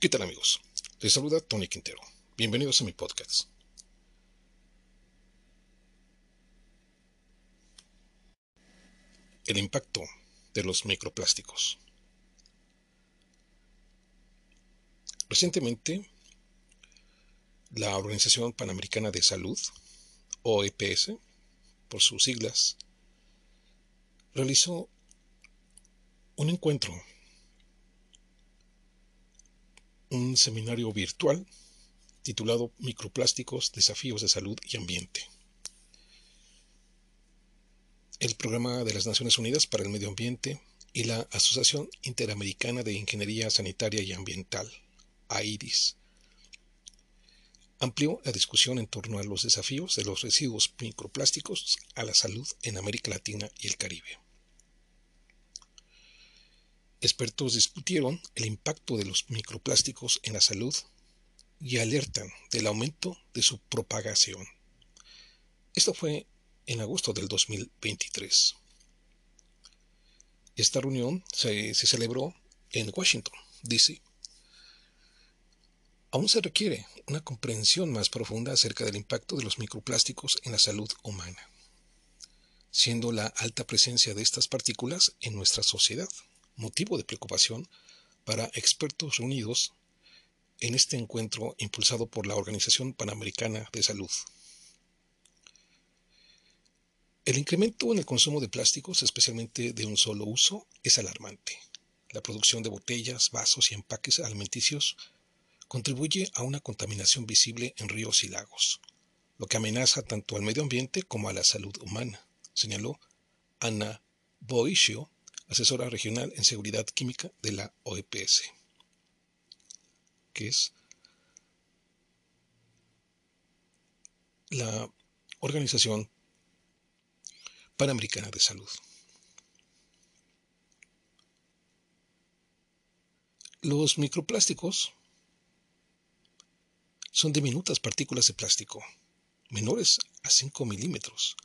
¿Qué tal amigos? Les saluda Tony Quintero. Bienvenidos a mi podcast. El impacto de los microplásticos. Recientemente, la Organización Panamericana de Salud, OEPS, por sus siglas, realizó un encuentro un seminario virtual titulado Microplásticos, Desafíos de Salud y Ambiente. El Programa de las Naciones Unidas para el Medio Ambiente y la Asociación Interamericana de Ingeniería Sanitaria y Ambiental, AIDIS, amplió la discusión en torno a los desafíos de los residuos microplásticos a la salud en América Latina y el Caribe. Expertos discutieron el impacto de los microplásticos en la salud y alertan del aumento de su propagación. Esto fue en agosto del 2023. Esta reunión se, celebró en Washington, D.C. Aún se requiere una comprensión más profunda acerca del impacto de los microplásticos en la salud humana, siendo la alta presencia de estas partículas en nuestra sociedad motivo de preocupación para expertos reunidos en este encuentro impulsado por la Organización Panamericana de Salud. El incremento en el consumo de plásticos, especialmente de un solo uso, es alarmante. La producción de botellas, vasos y empaques alimenticios contribuye a una contaminación visible en ríos y lagos, lo que amenaza tanto al medio ambiente como a la salud humana, señaló Ana Boisio, asesora regional en seguridad química de la OEPS, que es la Organización Panamericana de Salud. Los microplásticos son diminutas partículas de plástico, menores a 5 milímetros,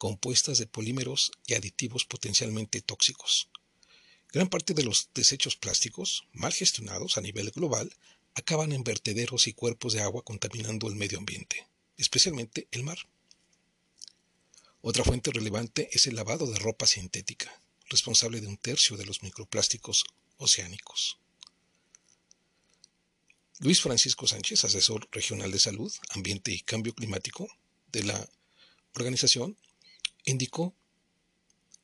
compuestas de polímeros y aditivos potencialmente tóxicos. Gran parte de los desechos plásticos, mal gestionados a nivel global, acaban en vertederos y cuerpos de agua contaminando el medio ambiente, especialmente el mar. Otra fuente relevante es el lavado de ropa sintética, responsable de un tercio de los microplásticos oceánicos. Luis Francisco Sánchez, asesor regional de salud, ambiente y cambio climático de la organización, indicó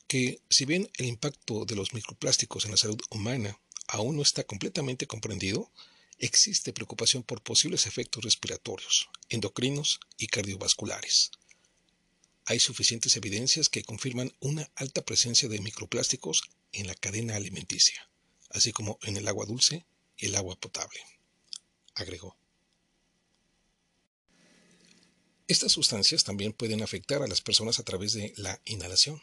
que si bien el impacto de los microplásticos en la salud humana aún no está completamente comprendido, existe preocupación por posibles efectos respiratorios, endocrinos y cardiovasculares. Hay suficientes evidencias que confirman una alta presencia de microplásticos en la cadena alimenticia, así como en el agua dulce y el agua potable, agregó. Estas sustancias también pueden afectar a las personas a través de la inhalación.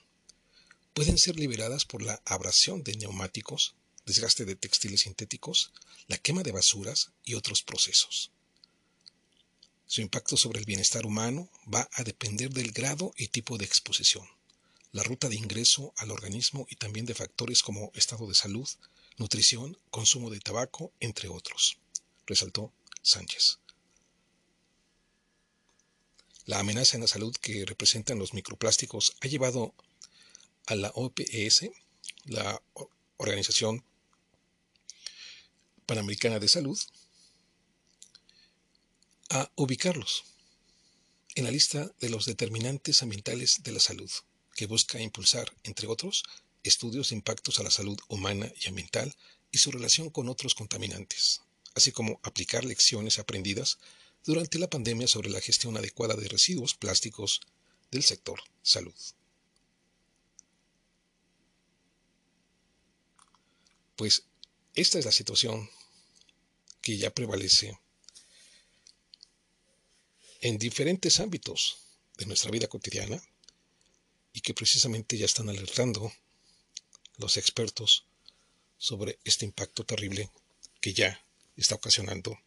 Pueden ser liberadas por la abrasión de neumáticos, desgaste de textiles sintéticos, la quema de basuras y otros procesos. Su impacto sobre el bienestar humano va a depender del grado y tipo de exposición, la ruta de ingreso al organismo y también de factores como estado de salud, nutrición, consumo de tabaco, entre otros, resaltó Sánchez. La amenaza en la salud que representan los microplásticos ha llevado a la OPS, la Organización Panamericana de Salud, a ubicarlos en la lista de los determinantes ambientales de la salud, que busca impulsar, entre otros, estudios de impactos a la salud humana y ambiental y su relación con otros contaminantes, así como aplicar lecciones aprendidas durante la pandemia sobre la gestión adecuada de residuos plásticos del sector salud. Pues esta es la situación que ya prevalece en diferentes ámbitos de nuestra vida cotidiana y que precisamente ya están alertando los expertos sobre este impacto terrible que ya está ocasionando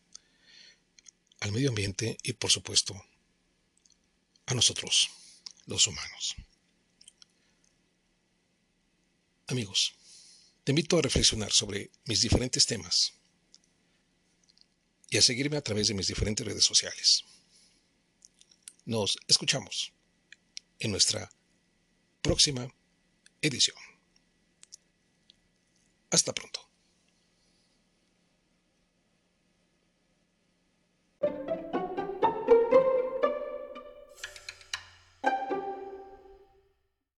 al medio ambiente y por supuesto a nosotros, los humanos. Amigos, te invito a reflexionar sobre mis diferentes temas y a seguirme a través de mis diferentes redes sociales. Nos escuchamos en nuestra próxima edición. Hasta pronto.